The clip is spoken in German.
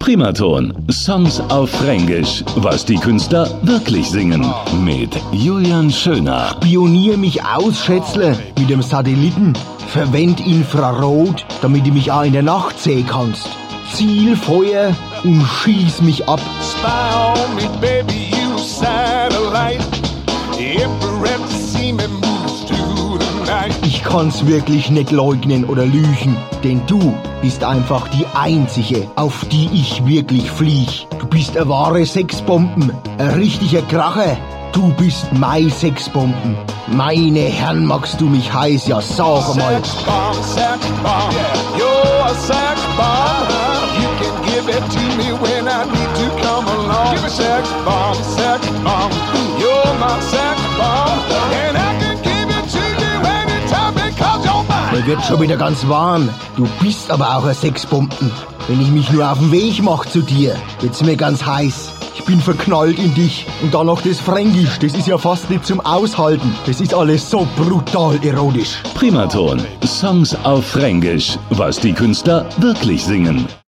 Primaton. Songs auf Fränkisch. Was die Künstler wirklich singen. Mit Julian Schöner. Pionier mich aus, Schätzle, mit dem Satelliten. Verwend Infrarot, damit du mich auch in der Nacht sehen kannst. Ziel Feuer und schieß mich ab. Spy on me, baby, you satellite. Every night. Ich kann's wirklich nicht leugnen oder lügen, denn du bist einfach die einzige, auf die ich wirklich flieg. Du bist eine wahre Sexbomben, ein richtiger Kracher. Du bist mein Sexbomben. Meine Herren, magst du mich heiß, ja sag mal. Sex bomb, sex bomb. You're a sex bomb. You can give it to me when I need to come along. Give me sex bomb, Mir wird schon wieder ganz warm. Du bist aber auch ein Sexbomben. Wenn ich mich nur auf den Weg mach zu dir, wird's mir ganz heiß. Ich bin verknallt in dich. Und dann noch das Fränkisch. Das ist ja fast nicht zum Aushalten. Das ist alles so brutal erotisch. Primaton. Songs auf Fränkisch. Was die Künstler wirklich singen.